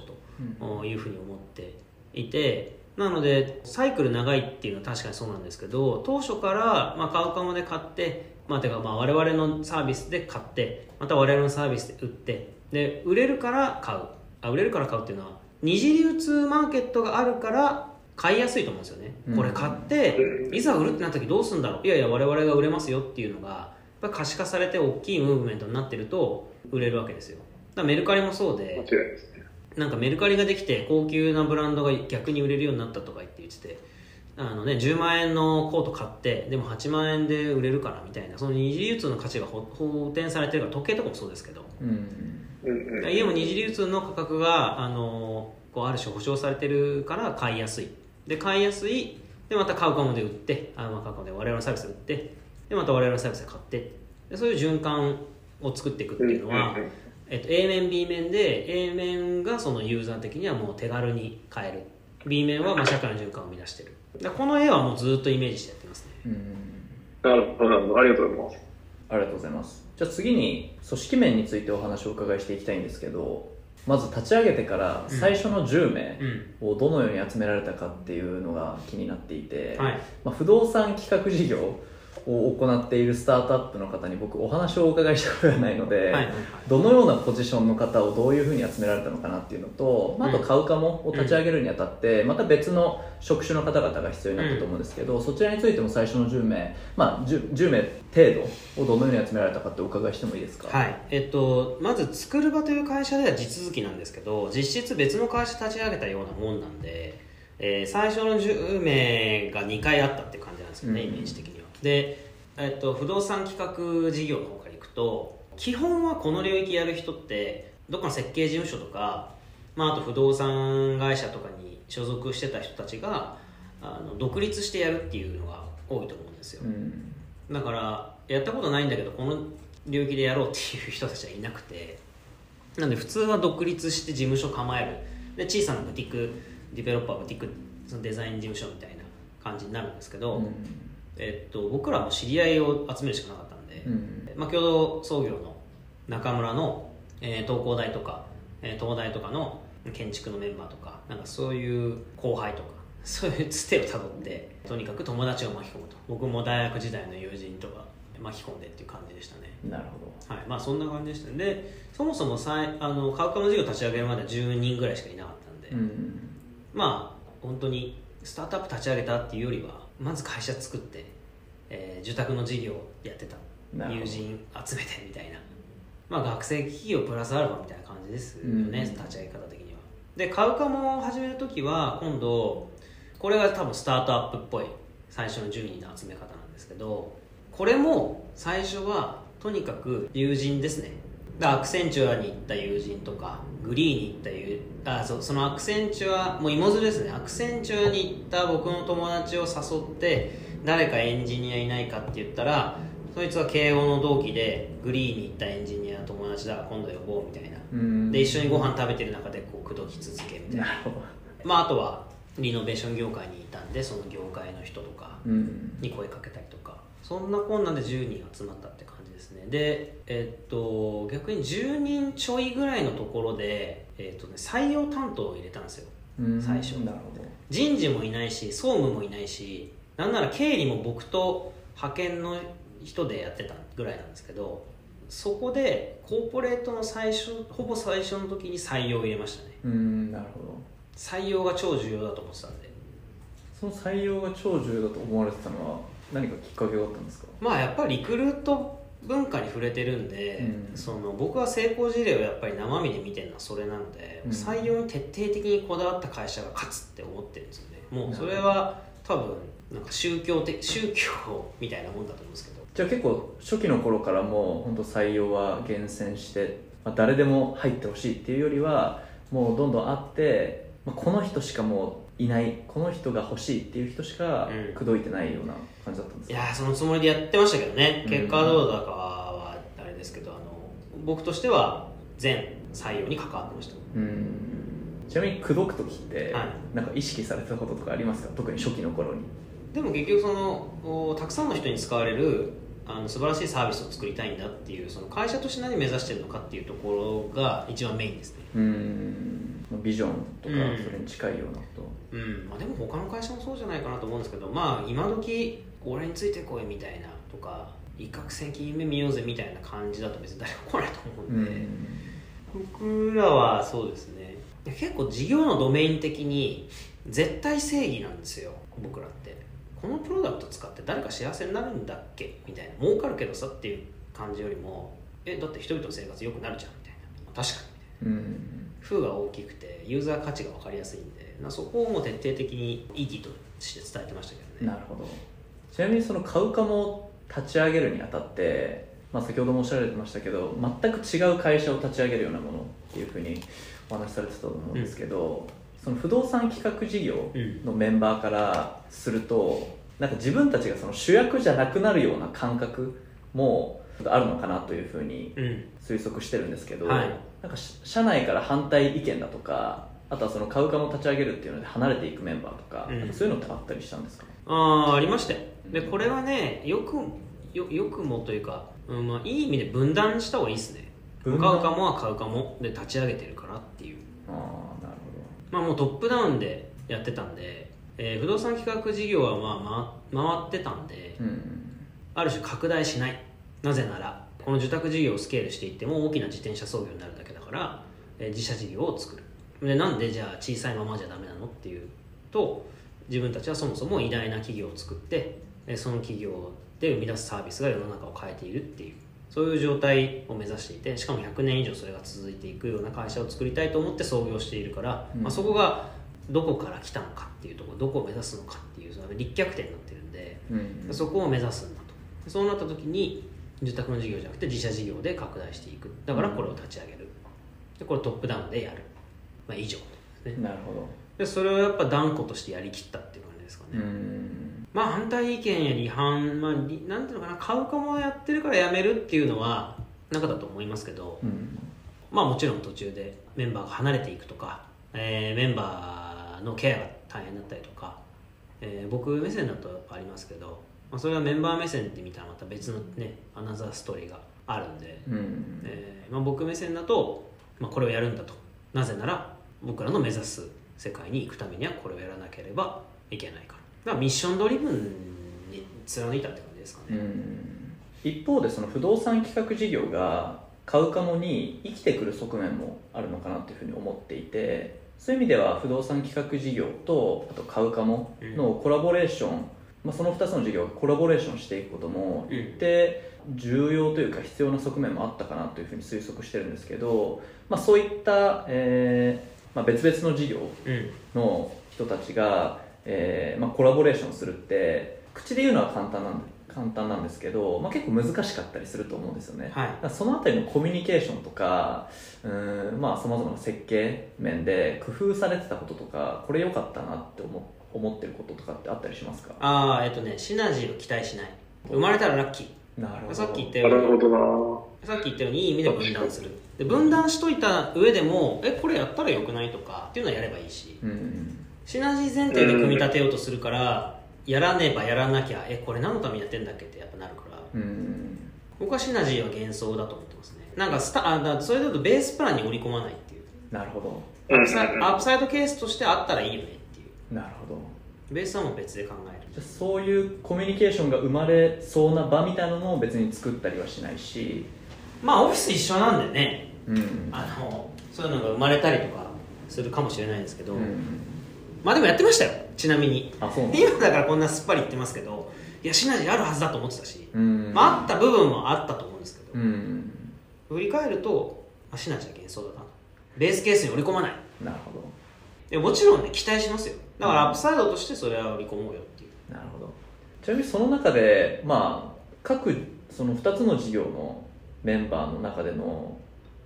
というふうに思っていて。なのでサイクル長いっていうのは確かにそうなんですけど当初からまあ買うかもで買ってまあ、てかまあ我々のサービスで買ってまた我々のサービスで売ってで売れるから買う。あ売れるから買うっていうのは二次流通マーケットがあるから買いやすいと思うんですよね、うん。これ買っていざ売るってなった時どうするんだろう。いやいや我々が売れますよっていうのがやっぱり可視化されて大きいムーブメントになってると売れるわけですよ。だからメルカリもそうで間違いですね。なんかメルカリができて高級なブランドが逆に売れるようになったとか言って言っててあの、ね、10万円のコート買ってでも8万円で売れるからみたいなその二次流通の価値が補補填されてるから時計とかもそうですけど。うんうんうん。家も二次流通の価格があのこうある種保証されてるから買いやすい。で買いやすい。でまた買うかもで売ってあまあ買うかもで我々のサービスで売ってでまた我々のサービスで買って。でそういう循環を作っていくっていうのは、うんうんうん。えっと、A 面 B 面で A 面がそのユーザー的にはもう手軽に買える。B 面はまあ社会の循環を生み出してる。だからこの絵はもうずっとイメージしてやってますね。うん。なるほど、なるほど。ありがとうございます。ありがとうございますじゃあ次に組織面についてお話をお伺いしていきたいんですけどまず立ち上げてから最初の10名うんをどのように集められたかっていうのが気になっていて、はい。まあ、不動産企画事業を行っているスタートアップの方に僕お話をお伺いしたことがないので、はいどのようなポジションの方をどういうふうに集められたのかなっていうのと、まあ、あと買うかもを立ち上げるにあたって、また別の職種の方々が必要になったと思うんですけど、そちらについても最初の10名、まあ、10, 10名程度をどのように集められたかってお伺いしてもいいですか？はい。えっと、まず作る場という会社では地続きなんですけど実質別の会社立ち上げたようなもんなんで、えー最初の10名が2回あったって感じなんですよね、うん。イメージ的に。はで、えっと、不動産企画事業の方からいくと基本はこの領域やる人ってどっかの設計事務所とか、まあ、あと不動産会社とかに所属してた人たちがあの独立してやるっていうのが多いと思うんですよ、うん。だからやったことないんだけどこの領域でやろうっていう人たちはいなくてなんで普通は独立して事務所構える。で小さなブティックディベロッパーブティックそのデザイン事務所みたいな感じになるんですけど、えっと、僕らも知り合いを集めるしかなかったんで、うん。まあ、共同創業の中村の、えー東工大とか、えー東大とかの建築のメンバーとかなんかそういう後輩とか そういうつてをたどってとにかく友達を巻き込むと。僕も大学時代の友人とか巻き込んでっていう感じでしたね。なるほはい。まあそんな感じでしたね。でそもそもさいあのカウカム事業立ち上げるまでは10人ぐらいしかいなかったんで、ど、うん。まあ本当にスタートアップ立ち上げたっていうよりはまず会社作って、えー住宅の事業をやってた。友人集めてみたいな。まあ学生企業プラスアルファみたいな感じですよね、うん。立ち上げ方的には。で買うかもを始める時は今度これが多分スタートアップっぽい最初の10人の集め方なんですけどこれも最初はとにかく友人ですね。でアクセンチュアに行った友人とかグリーに行った友あそうそのアクセンチュアもう芋づるですね。アクセンチュアに行った僕の友達を誘って誰かエンジニアいないかって言ったらそいつは慶応の同期でグリーに行ったエンジニア友達だ今度呼ぼうみたいな。うん。で一緒にご飯食べてる中でこう口説き続けみたいな。まああとはリノベーション業界にいたんでその業界の人とかうん。に声かけたりとかそんなこんなんで10人集まったって感じですね。でえっと逆に10人ちょいぐらいのところで、えっとね、採用担当を入れたんですよ。うん。最初。なるほど。人事もいないし総務もいないしなんなら経理も僕と派遣の人でやってたぐらいなんですけどそこでコーポレートの最初ほぼ最初の時に採用を入れましたね。うんなるほど。採用が超重要だと思ってたんで。その採用が超重要だと思われてたのは何かきっかけがあったんですか？まあやっぱりリクルート文化に触れてるんで、うん。その僕は成功事例をやっぱり生身で見てるのはそれなので、うん。採用に徹底的にこだわった会社が勝つって思ってるんですよね。もうそれは多分なんか宗教的宗教みたいなもんだと思うんですけど。じゃあ結構初期の頃からもう本当採用は厳選して、まあ、誰でも入ってほしいっていうよりはもうどんどんあって、まあ、この人しかもういないこの人が欲しいっていう人しかうん。口説いてないような感じだったんですか、いやーそのつもりでやってましたけどね。うん。結果はどうだかはあれですけどあの僕としては全採用に関わってました。うん。ちなみに口説く時って、はい。なんか意識されてたこととかありますか？特に初期の頃に。でも結局そのおたくさんの人に使われるあの素晴らしいサービスを作りたいんだっていうその会社として何目指してるのかっていうところが一番メインですね。うん。ビジョンとかうん。それに近いようなこうん。まあ、でも他の会社もそうじゃないかなと思うんですけどまあ今時俺についてこいみたいなとか一攫千金夢見ようぜみたいな感じだと別に誰も来ないと思とうんで、僕らはそうですね。結構事業のドメイン的に絶対正義なんですよ。僕らって。このプロダクト使って誰か幸せになるんだっけ？みたいな。儲かるけどさっていう感じよりもえだって人々の生活良くなるじゃんみたいな。確かにみたいな。うん。風が大きくてユーザー価値が分かりやすいんでなそこをもう徹底的に意義として伝えてましたけどね。なるほどちなみにその買うかも立ち上げるにあたって、まあ、先ほどもおっしゃられてましたけど全く違う会社を立ち上げるようなものっていうふうにお話しされてたと思うんですけど、その不動産企画事業のメンバーからするとなんか自分たちがその主役じゃなくなるような感覚もあるのかなというふうにうん。推測してるんですけど、はい。なんかし社内から反対意見だとかあとはその買うかも立ち上げるっていうので離れていくメンバーとか,、うん。そういうのってあったりしたんですか？ああありましたよでこれはねよくよよくもというか、うんまあ、いい意味で分断した方がいいですね。買うかもは買うかも。で立ち上げてるからっていう。ああなるまあもうトップダウンでやってたんで、えー不動産企画事業はまあ、ま、回ってたんでほどうん。ある種拡大しない。なぜならこの受託事業をスケールしていっても大きな自転車操業になるだけだから、えー自社事業を作る。でなんでじゃあ小さいままじゃダメなのっていうと自分たちはそもそも偉大な企業を作ってえーその企業で生み出すサービスが世の中を変えているっていう。そういう状態を目指していてしかも100年以上それが続いていくような会社を作りたいと思って創業しているから、うん。まあ、そこがどこから来たのかっていうところどこを目指すのかっていうその立脚点になってるんでうん。そこを目指すんだと。そうなった時に住宅の事業じゃなくて自社事業で拡大していく。だからこれを立ち上げる。でこれトップダウンでやる、まあ、以上ですね。なるほど。でそれをやっぱ断固としてやりきったっていう感じですかね、うんまあ反対意見や離反、まあ、りなんていうのかな買うかもやってるからやめるっていうのはなかったと思いますけどうん。まあもちろん途中でメンバーが離れていくとか、えーメンバーのケアが大変だったりとか、えー僕目線だとありますけど、まあ、それはメンバー目線で見たらまた別のねアナザーストーリーがあるんで、うん。えーまあ、僕目線だと、まあ、これをやるんだと。なぜなら僕らの目指す世界に行くためにはこれをやらなければいけないからだからミッションドリブンに貫いたって感じですかね、うん。一方でその不動産企画事業が買うかもに生きてくる側面もあるのかなというふうに思っていてそういう意味では不動産企画事業とあと買うかものコラボレーション、まあ、その2つの事業がコラボレーションしていくこともうん。一定重要というか必要な側面もあったかなというふうに推測してるんですけど、まあ、そういった、えーまあ、別々の事業うん。の人たちが、えーまあ、コラボレーションするって口で言うのは簡単なん簡単なんですけど、まあ、結構難しかったりすると思うんですよね、はい。そのあたりのコミュニケーションとかうーんまあさまざまな設計面で工夫されてたこととかこれ良かったなって思思ってることとかってあったりしますか？ああえっとねシナジーを期待しない。生まれたらラッキー。なるほど。さっき言ったなようにるほどな。さっき言ったようにいい意味で分断する。で分断しといた上でもえこれやったらよくないとかっていうのはやればいいし。うんシナジー前提で組み立てようとするからやらねばやらなきゃえこれ何のためにやってんだっけってやっぱなるから。うん。僕はシナジーは幻想だと思ってますね。なんかスタあだそれだとベースプランに織り込まないっていう。なるほど。アップサイアップサイドケースとしてあったらいいよねっていう。なるほど。ベースはもう別で考える。じゃあそういうコミュニケーションが生まれそうな場みたいなのも別に作ったりはしないし。まあオフィス一緒なんでね。うん。あのそういうのが生まれたりとかするかもしれないですけど、うんまあでもやってましたよちなみに。あそう今だからこんなすっぱり言ってますけどいやシナジーあるはずだと思ってたし、うん。まあ、あった部分もあったと思うんですけど、うん。振り返ると、まあ、シナジーは幻想だなベースケースに織り込まない。なるほど。でもちろんね期待しますよ。だからアップサイドとしてそれは売り込もうよっていう。なるほど。ちなみにその中でまあ各その2つの事業のメンバーの中での、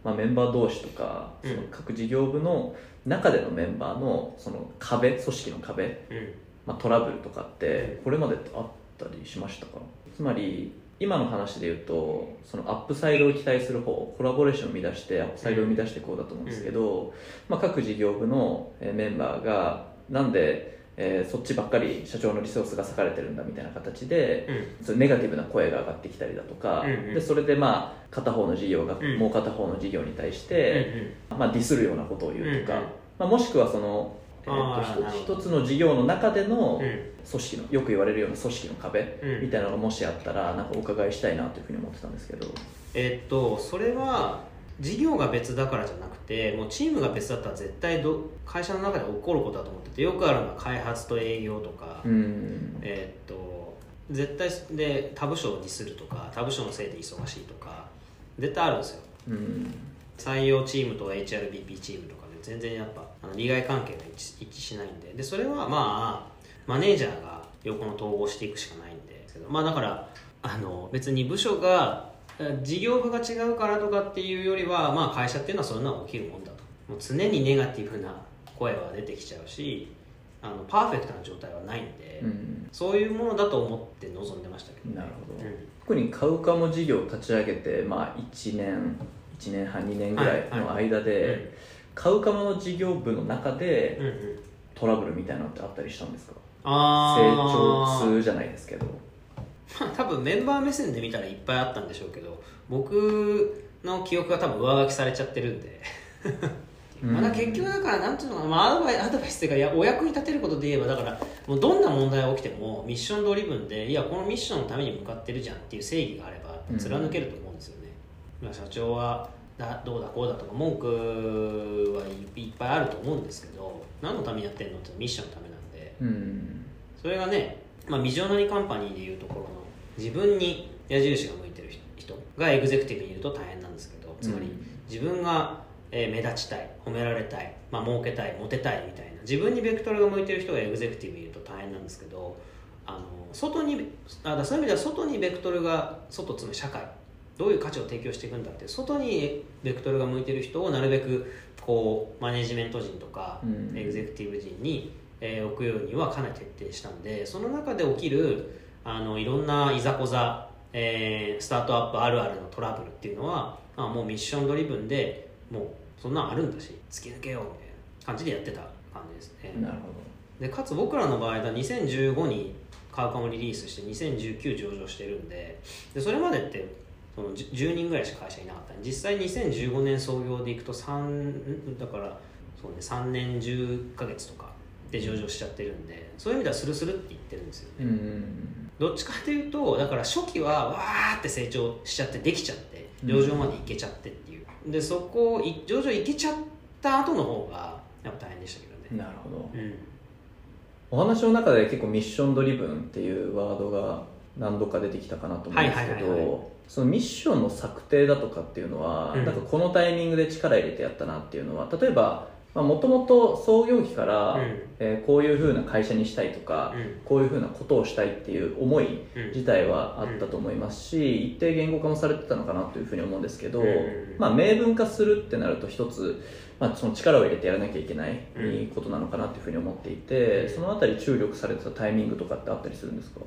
まあ、メンバー同士とかその各事業部の中でのメンバーのその壁組織の壁、うん。まあ、トラブルとかってこれまでってあったりしましたか？つまり今の話で言うとそのアップサイドを期待する方コラボレーションを生み出してアップサイドを生み出していこうだと思うんですけど、まあ、各事業部のえーメンバーがなんで、えーそっちばっかり社長のリソースが割かれてるんだみたいな形で、うん。そネガティブな声が上がってきたりだとか、うんうん。でそれでまあ片方の事業がうん。もう片方の事業に対して、まあ、ディスるようなことを言うとか、うんうんまあ、もしくはその、えーと一つの事業の中での組織のよく言われるような組織の壁うん。みたいなのがもしあったらなんかお伺いしたいなというふうに思ってたんですけど。えっとそれは事業が別だからじゃなくてもうチームが別だったら絶対ど会社の中で起こることだと思っててよくあるのは開発と営業とか、うん。えっと絶対で他部署をディスるとか他部署のせいで忙しいとか絶対あるんですよ。うん。採用チームと HRBP チームとかで全然やっぱあの利害関係が一致しないんで。でそれはまあマネージャーが横の統合していくしかないんで。すけどまあだからあの別に部署がえ事業部が違うからとかっていうよりはまあ会社っていうのはそんなの起きるもんだと。もう常にネガティブな声は出てきちゃうしあのパーフェクトな状態はないんで、うん。そういうものだと思って臨んでましたけど。ねなるほど。うん。特にカウカモ事業を立ち上げて、まあ、1年1年半2年ぐらいの間で、はいはいカウカモの事業部の中でうんうん。トラブルみたいなのってあったりしたんですか？あ成ー長痛じゃないですけど。まあ多分メンバー目線で見たらいっぱいあったんでしょうけど僕の記憶が多分上書きされちゃってるんで。うん。まだ結局だからなんていうのかな、まあ、アドバイアドバイスっていうかいやお役に立てることで言えばだからもうどんな問題が起きてもミッションドリブンでいやこのミッションのために向かってるじゃんっていう正義があればうん。貫けると思うんですよね、まあ社長はだどうだこうだとか文句はいいっぱいあると思うんですけど何のためにやってるのってミッションのためなんで。うん。それがね、まあ、ビジョナリーカンパニーでいうところの自分に矢印が向いてる人がエグゼクティブにいると大変なんですけどつまり自分がえー目立ちたい褒められたい、まあ儲けたいモテたいみたいな自分にベクトルが向いてる人がエグゼクティブにいると大変なんですけどあの外にあそういう意味では外にベクトルが外つまり社会どういう価値を提供していくんだって外にベクトルが向いてる人をなるべくこうマネジメント陣とか、うん。エグゼクティブ陣に、えー置くようにはかなり徹底したんでその中で起きるあのいろんないざこざ、えースタートアップあるあるのトラブルっていうのは、まあ、もうミッションドリブンでもうそんなんあるんだし突き抜けようみたいな感じでやってた感じですね。なるほでかつ僕らの場合だ2015にカウカもリリースして2019上場してるんででそれまでってその10 10人ぐらいしか会社いなかった。実際2015年創業でいくと3だからそう、ね、3年10ヶ月とかで上場しちゃってるんでそういう意味ではスルスルって言ってるんですよね、どうんどっちかというとだから初期はわーって成長しちゃってできちゃって上場までいけちゃってっていう、でそこをい上場いけちゃった後の方がやっぱ大変でしたけどね。なるほど。うん。お話の中で結構ミッションドリブンっていうワードが何度か出てきたかなと思うんですけはいはいはいはどそのミッションの策定だとかっていうのは、うん。なんかこのタイミングで力入れてやったなっていうのは例えばもともと創業期から、うん。えーこういうふうな会社にしたいとか、うん。こういうふうなことをしたいっていう思いうん。自体はあったと思いますし、一定言語化もされてたのかなというふうに思うんですけど、うん。まあ、明文化するってなると一つ、まあ、その力を入れてやらなきゃいけないうんことなのかなというふうに思っていて、うん。そのあたり注力されてたタイミングとかってあったりするんですか？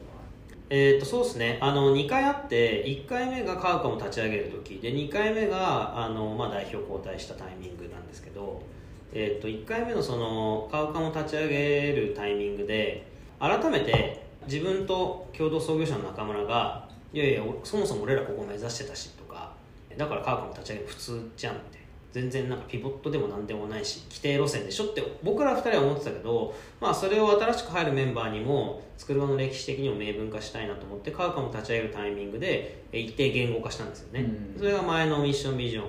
えー、とそうですね。あの2回あって1回目がカウカも立ち上げる時。で2回目があの、まあ、代表交代したタイミングなんですけど、えー、と1回目のそのカウカも立ち上げるタイミングで改めて自分と共同創業者の中村がいやいやそもそも俺らここ目指してたしとかだからカウカも立ち上げる普通じゃんって全然なんかピボットでも何でもないし規定路線でしょって僕ら2人は思ってたけど、まあ、それを新しく入るメンバーにも作る場の歴史的にも明文化したいなと思ってカウカも立ち上げるタイミングでえ一定言語化したんですよね、うん。それが前のミッションビジョン、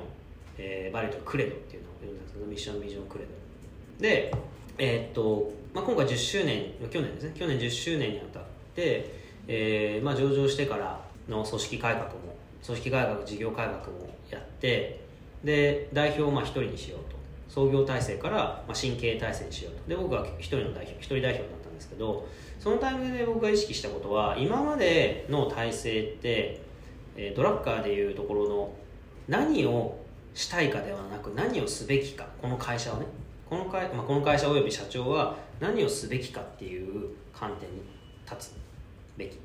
えーバリとクレドっていうのを呼んだんですけどミッションビジョンクレド。で、えーっとまあ、今回10周年去年ですね。去年10周年にあたって、えーまあ、上場してからの組織改革も組織改革事業改革もやってで代表をまあ1人にしようと。創業体制から、まあ、新経営体制にしようと。で僕は一人の代表一人代表だったんですけどそのタイミングで僕が意識したことは今までの体制って、えードラッカーでいうところの何をしたいかではなく何をすべきか。この会社はね。この会,、まあ、この会社および社長は何をすべきかっていう観点に立つべき。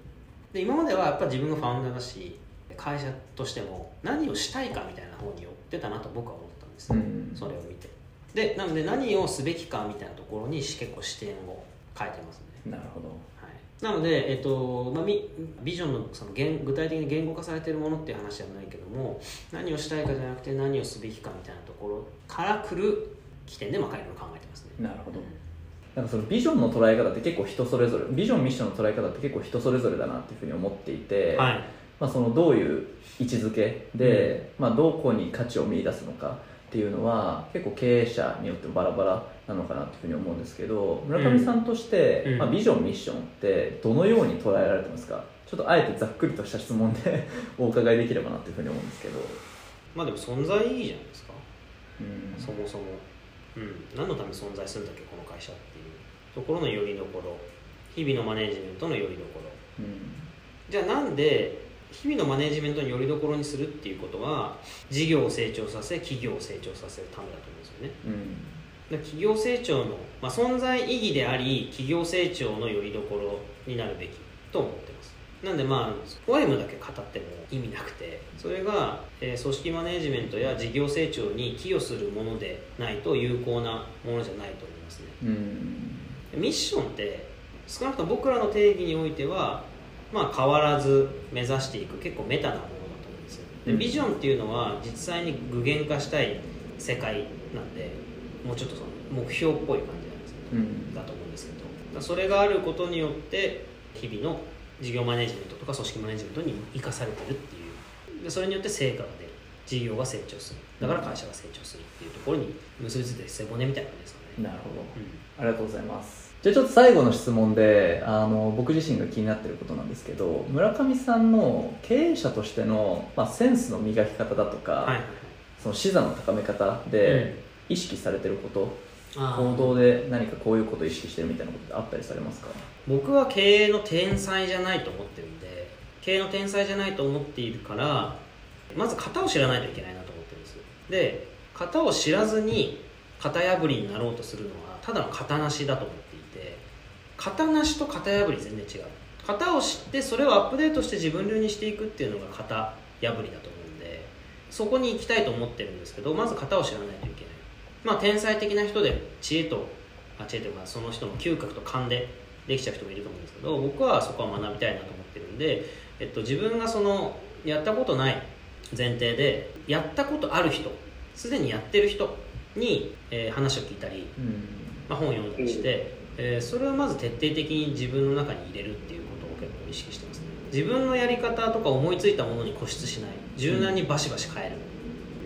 で今まではやっぱ自分がファウンダーだし会社としても何をしたいかみたいな方にってたなと僕は思ったんですよ、うんそれを見て。でなので何をすべきかみたいなところに結構視点を変えてますね。なるほど。はい、なので、えっとまあ、みビジョンのその言具体的に言語化されているものっていう話じゃないけども何をしたいかじゃなくて何をすべきかみたいなところから来る起点で、まあ、いろいろ考えてますね。なるほど。なんかそのビジョンの捉え方って結構人それぞれビジョンミッションの捉え方って結構人それぞれだなっていうふうに思っていて、はいまあ、そのどういう位置づけで、まあ、どこに価値を見出すのかっていうのは結構経営者によってもバラバラなのかなっていうふうに思うんですけど村上さんとして、うん。まあ、ビジョンミッションってどのように捉えられてますか？ちょっとあえてざっくりとした質問で お伺いできればなっていうふうに思うんですけど、まあでも存在意義じゃないですか。うん。そもそも、うん、何のために存在するんだっけこの会社っていう。ところのよりどころ。日々のマネジメントのよりどころ。うん。じゃあなんで日々のマネジメントによりどころにするっていうことは事業を成長させ企業を成長させるためだと思うんですよね。うん。で企業成長の、まあ、存在意義であり企業成長のよりどころになるべきと思ってます。なんでまあポエムだけ語っても意味なくてそれが、えー組織マネジメントや事業成長に寄与するものでないと有効なものじゃないと思いますね。うん。ミッションって少なくとも僕らの定義においては、まあ、変わらず目指していく結構メタなものだと思うんですよ。でうん。ビジョンっていうのは実際に具現化したい世界なんでもうちょっとその目標っぽい感じなんですねうん。だと思うんですけど。それがあることによって日々の事業マネジメントとか組織マネジメントに生かされてるっていう。でそれによって成果が出る。事業が成長する。だから会社が成長するっていうところに結びついて背骨みたいな感じですかね、なるほど。うん。ありがとうございますじゃあちょっと最後の質問であの僕自身が気になっていることなんですけど村上さんの経営者としての、まあ、センスの磨き方だとか、はい。その視座の高め方で意識されてること、行動で何かこういうことを意識してるみたいなことってあったりされますか？僕は経営の天才じゃないと思ってるんで経営の天才じゃないと思っているからまず型を知らないといけないなと思ってるんですで型を知らずに型破りになろうとするのはただの型なしだと思って型なしと型破り全然違う。型を知ってそれをアップデートして自分流にしていくっていうのが型破りだと思うんでそこに行きたいと思ってるんですけどまず型を知らないといけない。まあ天才的な人で知恵とあ知恵というかその人の嗅覚と勘でできちゃう人もいると思うんですけど僕はそこは学びたいなと思ってるんで、えっと、自分がそのやったことない前提でやったことある人すでにやってる人に、えー話を聞いたり、うん。まあ、本を読んだりして、えーそれをまず徹底的に自分の中に入れるっていうことを結構意識してます。ね自分のやり方とか思いついたものに固執しない。柔軟にバシバシ変える。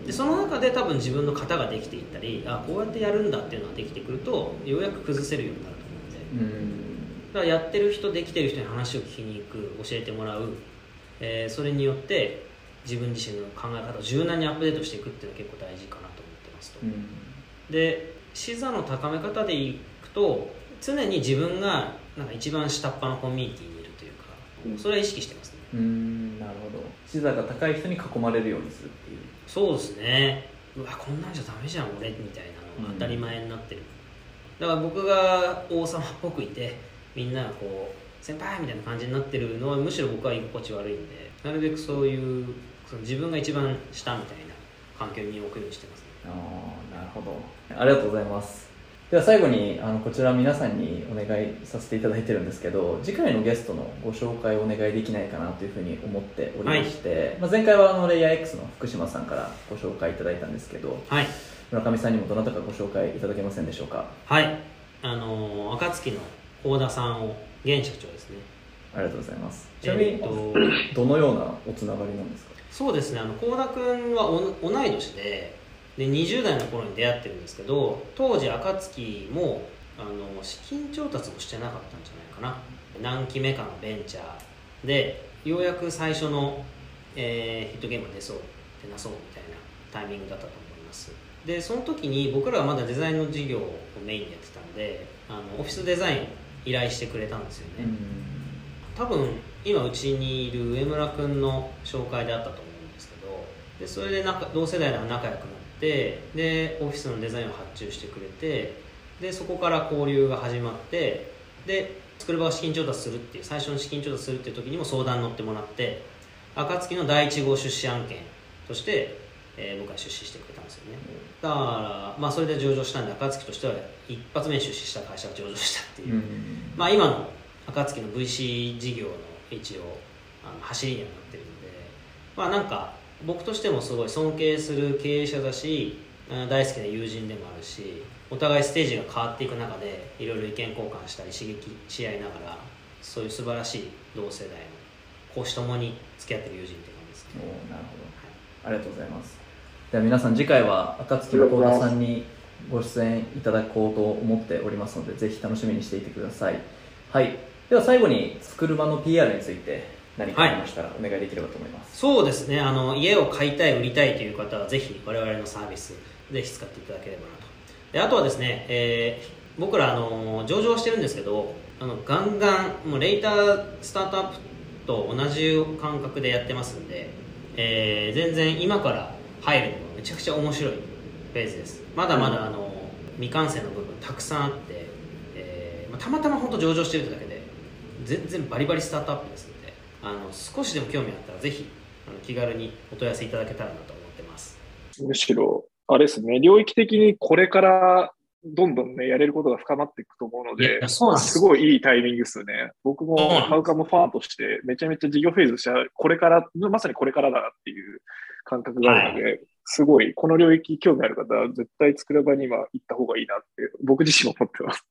でその中で多分自分の型ができていったりあこうやってやるんだっていうのができてくるとようやく崩せるようになると思うんで。うん。だからやってる人できてる人に話を聞きに行く教えてもらう、えーそれによって自分自身の考え方を柔軟にアップデートしていくっていうのは結構大事かなと思ってますと、うん。で視座の高め方でいくと常に自分がなんか一番下っ端のコミュニティにいるというかそれは意識してますね。うんなるほど。視座が高い人に囲まれるようにするっていう。そうですね。うわこんなんじゃダメじゃん俺みたいなのが当たり前になってる、だから僕が王様っぽくいてみんながこう先輩みたいな感じになってるのはむしろ僕は居心地悪いんでなるべくそういうその自分が一番下みたいな環境に置くようにしてますね。ああなるほど。ありがとうございますでは最後にあのこちら皆さんにお願いさせていただいてるんですけど次回のゲストのご紹介をお願いできないかなというふうに思っておりまして、まあ、前回はあのレイヤー X の福島さんからご紹介いただいたんですけどはい。村上さんにもどなたかご紹介いただけませんでしょうか？はい。あのー暁の幸田さんを現社長ですね。ありがとうございます。ちなみに、えっとどのようなおつながりなんですか？そうですね。あの幸田君はお同い年でで20代の頃に出会ってるんですけど当時暁もあの資金調達もしてなかったんじゃないかな。何期目かのベンチャー。でようやく最初の、えーヒットゲームが出そう出なそうみたいなタイミングだったと思います。でその時に僕らはまだデザインの授業をメインでやってたんであのオフィスデザイン依頼してくれたんですよね、多分今うちにいる上村君の紹介であったと思うんですけどでそれで仲同世代で仲良くなってでオフィスのデザインを発注してくれてでそこから交流が始まってで作る場を資金調達するっていう最初の資金調達するっていう時にも相談に乗ってもらって暁の第1号出資案件として、えー、僕は出資してくれたんですよね。だから、まあ、それで上場したんで暁としては一発目に出資した会社が上場したっていう、まあ、今の暁の VC 事業の一応あの走りにはなってるのでまあなんか僕としてもすごい尊敬する経営者だし大好きな友人でもあるしお互いステージが変わっていく中でいろいろ意見交換したり刺激し合いながらそういう素晴らしい同世代の講師ともに付き合ってる友人って感じですね。おなるほど、はい、ありがとうございます。では皆さん次回は暁の幸田さんにご出演いただこうと思っておりますのでぜひ楽しみにしていてください。はい。では最後に作る場の PR について何かありましたらお願いできればと思います、はい、そうですね。あの家を買いたい売りたいという方はぜひ我々のサービスぜひ使っていただければなと。であとはですね、えー、僕らあの上場してるんですけどあのガンガンもうレイタースタートアップと同じ感覚でやってますんで、えー、全然今から入るのがめちゃくちゃ面白いフェーズです。まだまだあの未完成の部分たくさんあって、えー、たまたま本当上場してるだけで全然バリバリスタートアップですあの少しでも興味あったらぜひあの気軽にお問い合わせいただけたらなと思ってますむしろあれですね領域的にこれからどんどんね、やれることが深まっていくと思うので、すごいいいタイミングですよね。僕もハウカムファンとして、めちゃめちゃ事業フェーズしたこれから、まさにこれからだなっていう感覚があるので、はい、すごい、この領域興味ある方は絶対作る場には行った方がいいなって、僕自身も思ってます。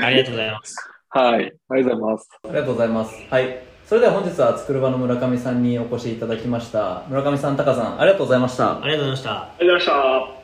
ありがとうございます。はい、ありがとうございます。ありがとうございます。はい。それでは本日は作る場の村上さんにお越しいただきました。村上さん、高さん、ありがとうございました。ありがとうございました。ありがとうございました。